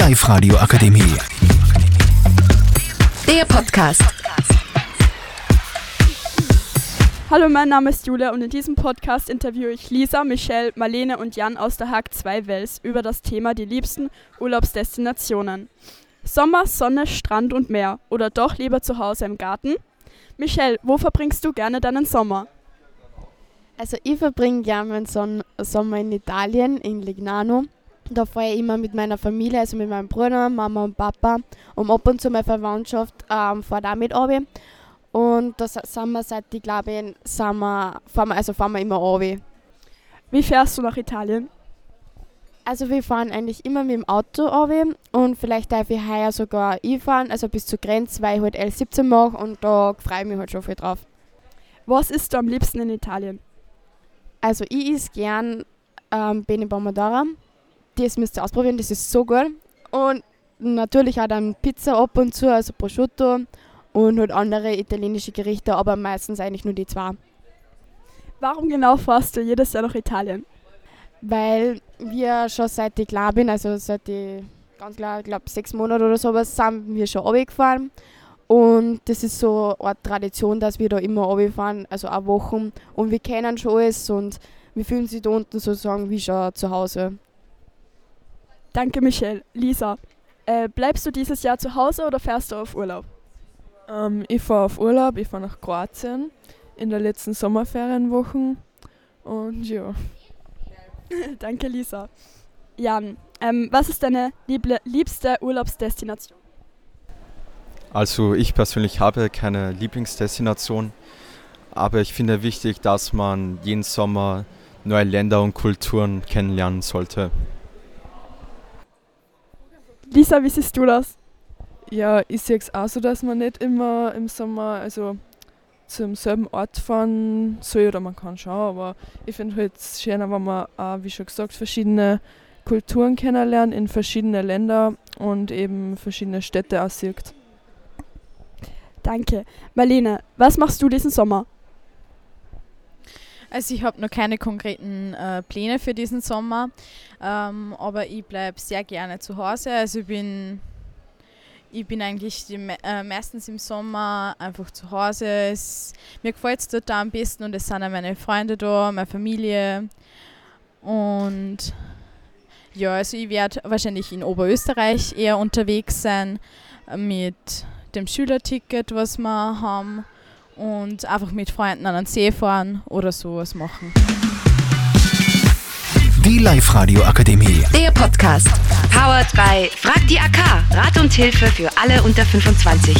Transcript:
Live-Radio Akademie. Der Podcast. Hallo, mein Name ist Julia und in diesem Podcast interviewe ich Lisa, Michelle, Marlene und Jan aus der Hack 2 Wels über das Thema die liebsten Urlaubsdestinationen. Sommer, Sonne, Strand und Meer oder doch lieber zu Hause im Garten? Michelle, wo verbringst du gerne deinen Sommer? Also ich verbringe gerne meinen Son Sommer in Italien, in Lignano. Da fahre ich immer mit meiner Familie, also mit meinem Bruder, Mama und Papa und ab und zu meine Verwandtschaft ähm, fahrt auch mit runter. Und da sind wir seit, ich glaube, sind wir, fahren wir, also fahren wir immer runter. Wie fährst du nach Italien? Also wir fahren eigentlich immer mit dem Auto runter und vielleicht darf ich heuer sogar fahren, also bis zur Grenze, weil ich halt L17 mache und da freue ich mich halt schon viel drauf. Was isst du am liebsten in Italien? Also ich esse gern ähm, Bene Pomodoro. Das müsst ihr ausprobieren, das ist so gut. Und natürlich auch dann Pizza ab und zu, also Prosciutto und halt andere italienische Gerichte, aber meistens eigentlich nur die zwei. Warum genau fährst du jedes Jahr nach Italien? Weil wir schon seit ich klar bin, also seit ich ganz klar, ich glaube sechs Monate oder sowas, sind wir schon runtergefahren. Und das ist so eine Tradition, dass wir da immer runterfahren, also auch Wochen. Und wir kennen schon alles und wir fühlen sich da unten sozusagen wie schon zu Hause. Danke, Michelle. Lisa, äh, bleibst du dieses Jahr zu Hause oder fährst du auf Urlaub? Ähm, ich fahre auf Urlaub, ich fahre nach Kroatien in der letzten Sommerferienwochen und ja. Danke, Lisa. Jan, ähm, was ist deine liebste Urlaubsdestination? Also ich persönlich habe keine Lieblingsdestination, aber ich finde wichtig, dass man jeden Sommer neue Länder und Kulturen kennenlernen sollte. Lisa, wie siehst du das? Ja, ich sehe es auch so, dass man nicht immer im Sommer also zum selben Ort fahren soll oder man kann schon, aber ich finde halt schöner, wenn man auch, wie schon gesagt, verschiedene Kulturen kennenlernt in verschiedene Länder und eben verschiedene Städte aussieht. Danke. Marlene, was machst du diesen Sommer? Also ich habe noch keine konkreten äh, Pläne für diesen Sommer, ähm, aber ich bleibe sehr gerne zu Hause. Also ich bin, ich bin eigentlich die, äh, meistens im Sommer einfach zu Hause. Es, mir gefällt es dort am besten und es sind auch meine Freunde da, meine Familie. Und ja, also ich werde wahrscheinlich in Oberösterreich eher unterwegs sein mit dem Schülerticket, was wir haben und einfach mit Freunden an den See fahren oder sowas machen. Die Live-Radio Akademie. Der Podcast. Powered by Frag die AK. Rat und Hilfe für alle unter 25.